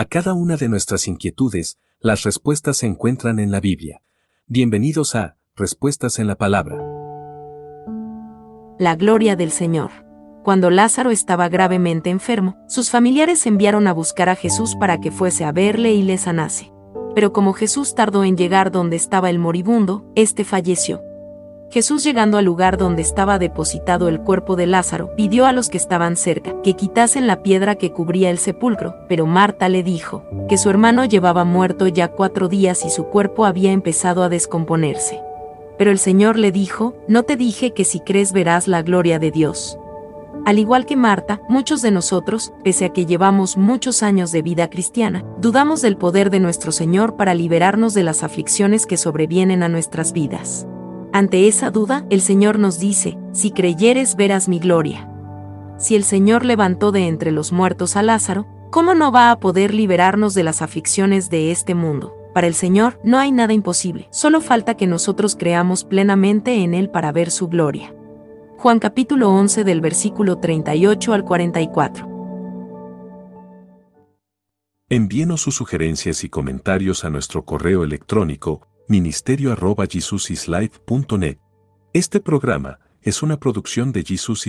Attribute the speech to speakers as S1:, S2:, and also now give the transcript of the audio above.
S1: A cada una de nuestras inquietudes, las respuestas se encuentran en la Biblia. Bienvenidos a Respuestas en la Palabra.
S2: La gloria del Señor. Cuando Lázaro estaba gravemente enfermo, sus familiares enviaron a buscar a Jesús para que fuese a verle y le sanase. Pero como Jesús tardó en llegar donde estaba el moribundo, éste falleció. Jesús llegando al lugar donde estaba depositado el cuerpo de Lázaro, pidió a los que estaban cerca que quitasen la piedra que cubría el sepulcro, pero Marta le dijo que su hermano llevaba muerto ya cuatro días y su cuerpo había empezado a descomponerse. Pero el Señor le dijo, no te dije que si crees verás la gloria de Dios. Al igual que Marta, muchos de nosotros, pese a que llevamos muchos años de vida cristiana, dudamos del poder de nuestro Señor para liberarnos de las aflicciones que sobrevienen a nuestras vidas. Ante esa duda, el Señor nos dice, si creyeres verás mi gloria. Si el Señor levantó de entre los muertos a Lázaro, ¿cómo no va a poder liberarnos de las aflicciones de este mundo? Para el Señor no hay nada imposible, solo falta que nosotros creamos plenamente en Él para ver su gloria. Juan capítulo 11 del versículo 38 al 44.
S1: Envíenos sus sugerencias y comentarios a nuestro correo electrónico ministerio arroba Este programa es una producción de Jesus